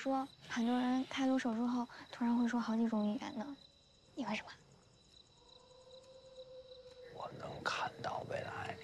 说很多人开颅手术后突然会说好几种语言呢，你为什么？我能看到未来。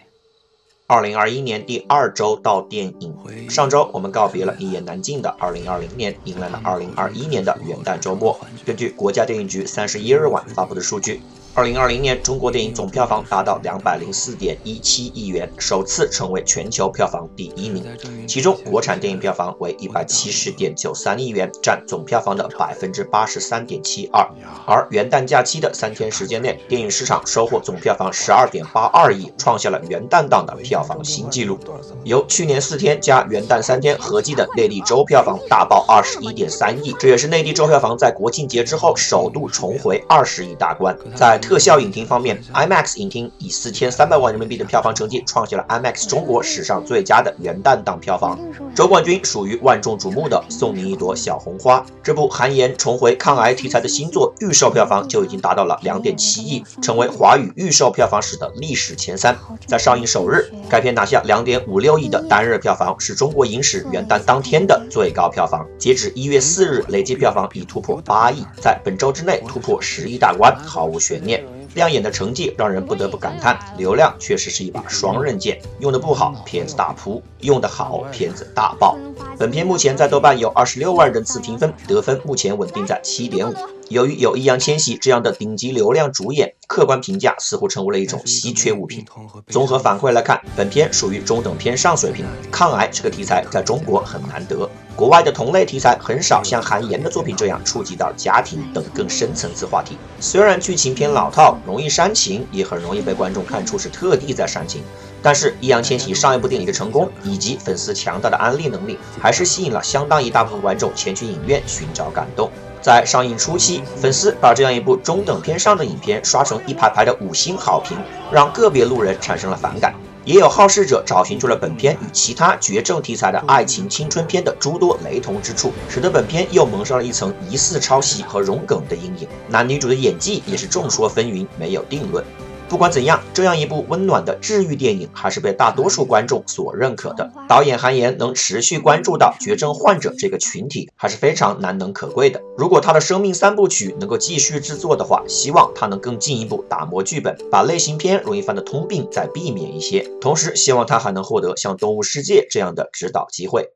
二零二一年第二周到电影。上周我们告别了一言难尽的二零二零年，迎来了二零二一年的元旦周末。根据国家电影局三十一日晚发布的数据。二零二零年，中国电影总票房达到两百零四点一七亿元，首次成为全球票房第一名。其中，国产电影票房为一百七十点九三亿元，占总票房的百分之八十三点七二。而元旦假期的三天时间内，电影市场收获总票房十二点八二亿，创下了元旦档的票房新纪录。由去年四天加元旦三天合计的内地周票房大爆二十一点三亿，这也是内地周票房在国庆节之后首度重回二十亿大关。在特效影厅方面，IMAX 影厅以四千三百万人民币的票房成绩，创下了 IMAX 中国史上最佳的元旦档票房。周冠军属于万众瞩目的《送你一朵小红花》。这部韩延重回抗癌题材的新作，预售票房就已经达到了两点七亿，成为华语预售票房史的历史前三。在上映首日，该片拿下两点五六亿的单日票房，是中国影史元旦当天的最高票房。截止一月四日，累计票房已突破八亿，在本周之内突破十亿大关，毫无悬念。亮眼的成绩让人不得不感叹，流量确实是一把双刃剑，用的不好，片子大扑；用的好，片子大爆。本片目前在豆瓣有二十六万人次评分，得分目前稳定在七点五。由于有易烊千玺这样的顶级流量主演，客观评价似乎成为了一种稀缺物品。综合反馈来看，本片属于中等偏上水平。抗癌这个题材在中国很难得。国外的同类题材很少像韩延的作品这样触及到家庭等更深层次话题。虽然剧情偏老套，容易煽情，也很容易被观众看出是特地在煽情。但是易烊千玺上一部电影的成功，以及粉丝强大的安利能力，还是吸引了相当一大部分观众前去影院寻找感动。在上映初期，粉丝把这样一部中等偏上的影片刷成一排排的五星好评，让个别路人产生了反感。也有好事者找寻出了本片与其他绝症题材的爱情青春片的诸多雷同之处，使得本片又蒙上了一层疑似抄袭和融梗的阴影。男女主的演技也是众说纷纭，没有定论。不管怎样，这样一部温暖的治愈电影还是被大多数观众所认可的。导演韩延能持续关注到绝症患者这个群体，还是非常难能可贵的。如果他的生命三部曲能够继续制作的话，希望他能更进一步打磨剧本，把类型片容易犯的通病再避免一些。同时，希望他还能获得像《动物世界》这样的指导机会。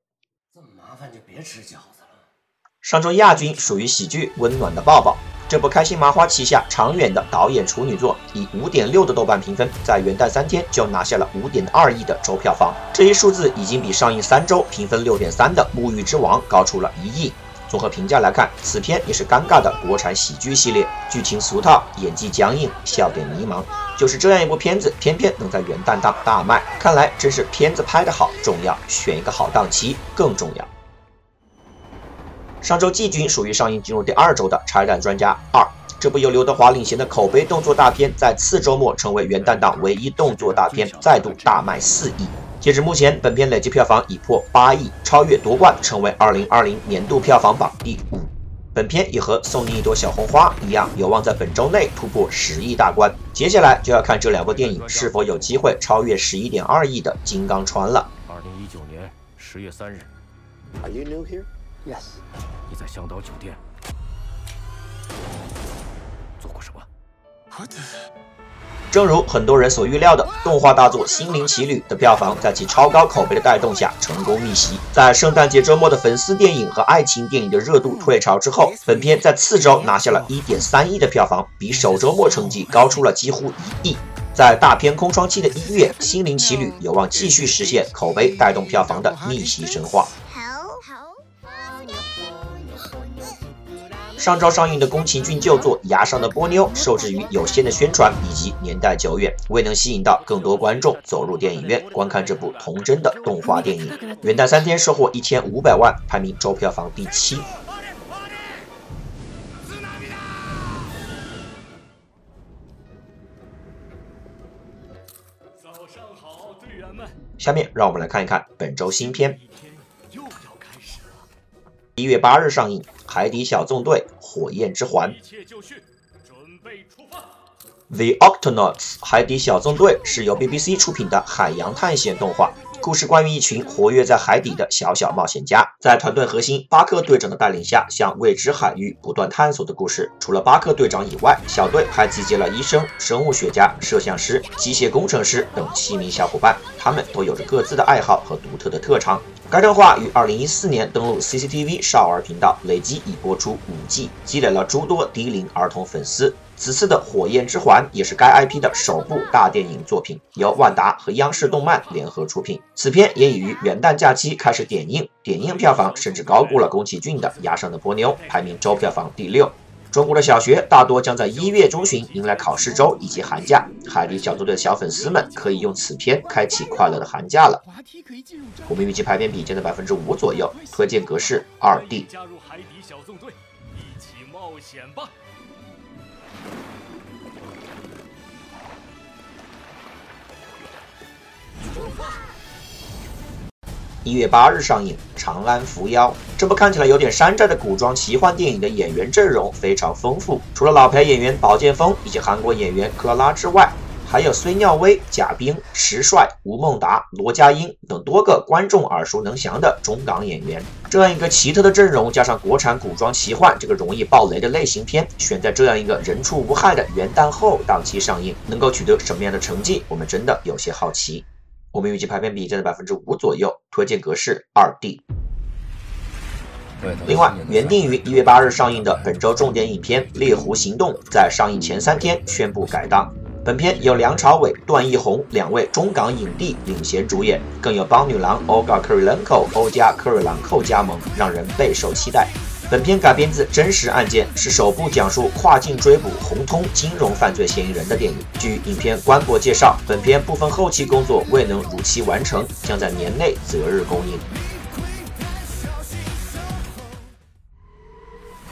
这么麻烦就别吃饺子了。上周亚军属于喜剧《温暖的抱抱》。这部开心麻花旗下长远的导演处女作，以五点六的豆瓣评分，在元旦三天就拿下了五点二亿的周票房，这一数字已经比上映三周评分六点三的《沐浴之王》高出了一亿。综合评价来看，此片也是尴尬的国产喜剧系列，剧情俗套，演技僵硬，笑点迷茫。就是这样一部片子，偏偏能在元旦档大卖，看来真是片子拍得好重要，选一个好档期更重要。上周季军属于上映进入第二周的《拆弹专家二》，这部由刘德华领衔的口碑动作大片，在次周末成为元旦档唯一动作大片，再度大卖四亿。截至目前，本片累计票房已破八亿，超越夺冠，成为二零二零年度票房榜第五。本片也和《送你一朵小红花》一样，有望在本周内突破十亿大关。接下来就要看这两部电影是否有机会超越十一点二亿的《金刚川》了。二零一九年十月三日。Are you new here? Yes. 你在香岛酒店做过什么？正如很多人所预料的，动画大作《心灵奇旅》的票房在其超高口碑的带动下成功逆袭。在圣诞节周末的粉丝电影和爱情电影的热度退潮之后，本片在次周拿下了一点三亿的票房，比首周末成绩高出了几乎一亿。在大片空窗期的一月，《心灵奇旅》有望继续实现口碑带动票房的逆袭神话。上周上映的宫崎骏旧作《崖上的波妞》，受制于有限的宣传以及年代久远，未能吸引到更多观众走入电影院观看这部童真的动画电影。元旦三天收获一千五百万，排名周票房第七。早上好，队员们。下面让我们来看一看本周新片。一月八日上映。《海底小纵队：火焰之环》The Octonauts 海底小纵队是由 BBC 出品的海洋探险动画。故事关于一群活跃在海底的小小冒险家，在团队核心巴克队长的带领下，向未知海域不断探索的故事。除了巴克队长以外，小队还集结了医生、生物学家、摄像师、机械工程师等七名小伙伴，他们都有着各自的爱好和独特的特长。该动画于二零一四年登陆 CCTV 少儿频道，累计已播出五季，积累了诸多低龄儿童粉丝。此次的《火焰之环》也是该 IP 的首部大电影作品，由万达和央视动漫联合出品。此片也已于元旦假期开始点映，点映票房甚至高过了宫崎骏的《崖上的波妞》，排名周票房第六。中国的小学大多将在一月中旬迎来考试周以及寒假，海底小纵队的小粉丝们可以用此片开启快乐的寒假了。我们预计排片比将在百分之五左右，推荐格式二 D。加入海底小纵队，一起冒险吧！一月八日上映《长安伏妖》，这部看起来有点山寨的古装奇幻电影的演员阵容非常丰富，除了老牌演员宝剑锋以及韩国演员克拉之外，还有孙耀威、贾冰、石帅、吴孟达、罗家英等多个观众耳熟能详的中港演员。这样一个奇特的阵容，加上国产古装奇幻这个容易爆雷的类型片，选在这样一个人畜无害的元旦后档期上映，能够取得什么样的成绩？我们真的有些好奇。我们预计排片比将在百分之五左右，推荐格式二 D。另外，原定于一月八日上映的本周重点影片《猎狐行动》在上映前三天宣布改档。本片由梁朝伟、段奕宏两位中港影帝领衔主演，更有邦女郎 Olga Kurylenko 欧加科瑞兰蔻加盟，让人备受期待。本片改编自真实案件，是首部讲述跨境追捕红通金融犯罪嫌疑人的电影。据影片官博介绍，本片部分后期工作未能如期完成，将在年内择日公映。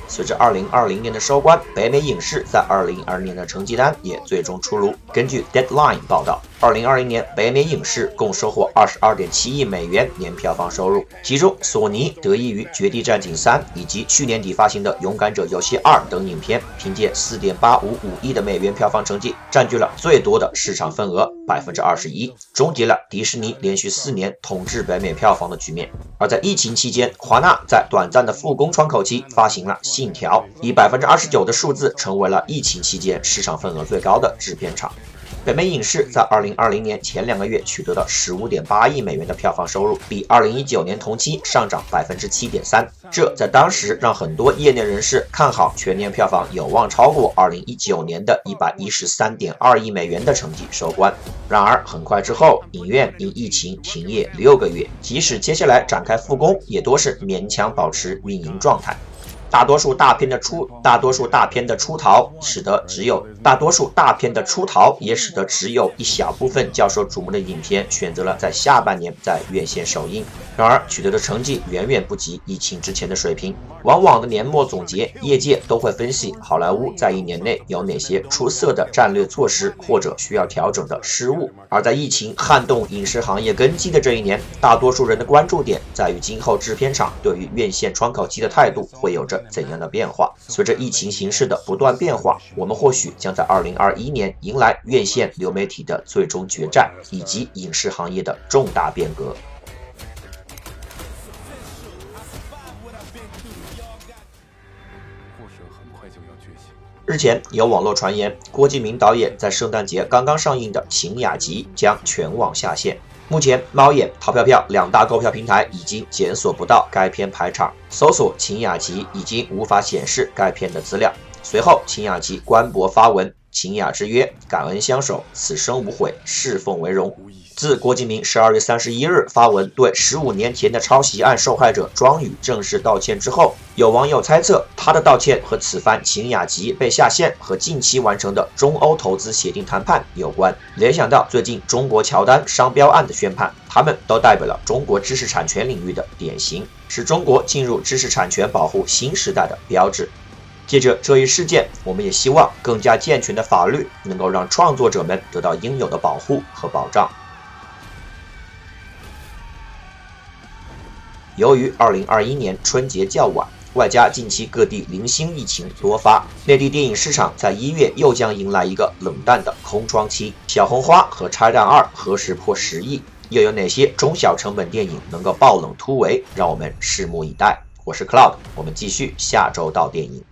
随着2020年的收官，北美影视在2022年的成绩单也最终出炉。根据 Deadline 报道。二零二零年，北美影视共收获二十二点七亿美元年票房收入，其中索尼得益于《绝地战警三》以及去年底发行的《勇敢者游戏二》等影片，凭借四点八五五亿的美元票房成绩，占据了最多的市场份额百分之二十一，终结了迪士尼连续四年统治北美票房的局面。而在疫情期间，华纳在短暂的复工窗口期发行了《信条》，以百分之二十九的数字成为了疫情期间市场份额最高的制片厂。北美影视在二零二零年前两个月取得了十五点八亿美元的票房收入，比二零一九年同期上涨百分之七点三。这在当时让很多业内人士看好全年票房有望超过二零一九年的一百一十三点二亿美元的成绩收官。然而，很快之后，影院因疫情停业六个月，即使接下来展开复工，也多是勉强保持运营状态。大多数大片的出，大多数大片的出逃，使得只有大多数大片的出逃，也使得只有一小部分较受瞩目的影片选择了在下半年在院线首映。然而，取得的成绩远远不及疫情之前的水平。往往的年末总结，业界都会分析好莱坞在一年内有哪些出色的战略措施或者需要调整的失误。而在疫情撼动影视行业根基的这一年，大多数人的关注点在于今后制片厂对于院线窗口期的态度会有着怎样的变化。随着疫情形势的不断变化，我们或许将在二零二一年迎来院线流媒体的最终决战，以及影视行业的重大变革。日前有网络传言，郭敬明导演在圣诞节刚刚上映的《秦雅集》将全网下线。目前，猫眼、淘票票两大购票平台已经检索不到该片排场，搜索《秦雅集》已经无法显示该片的资料。随后，秦雅集官博发文：“秦雅之约，感恩相守，此生无悔，侍奉为荣。”自郭敬明十二月三十一日发文对十五年前的抄袭案受害者庄宇正式道歉之后，有网友猜测他的道歉和此番秦雅集被下线和近期完成的中欧投资协定谈判有关，联想到最近中国乔丹商标案的宣判，他们都代表了中国知识产权领域的典型，是中国进入知识产权保护新时代的标志。借着这一事件，我们也希望更加健全的法律能够让创作者们得到应有的保护和保障。由于2021年春节较晚，外加近期各地零星疫情多发，内地电影市场在一月又将迎来一个冷淡的空窗期。小红花和拆弹二何时破十亿？又有哪些中小成本电影能够爆冷突围？让我们拭目以待。我是 Cloud，我们继续下周到电影。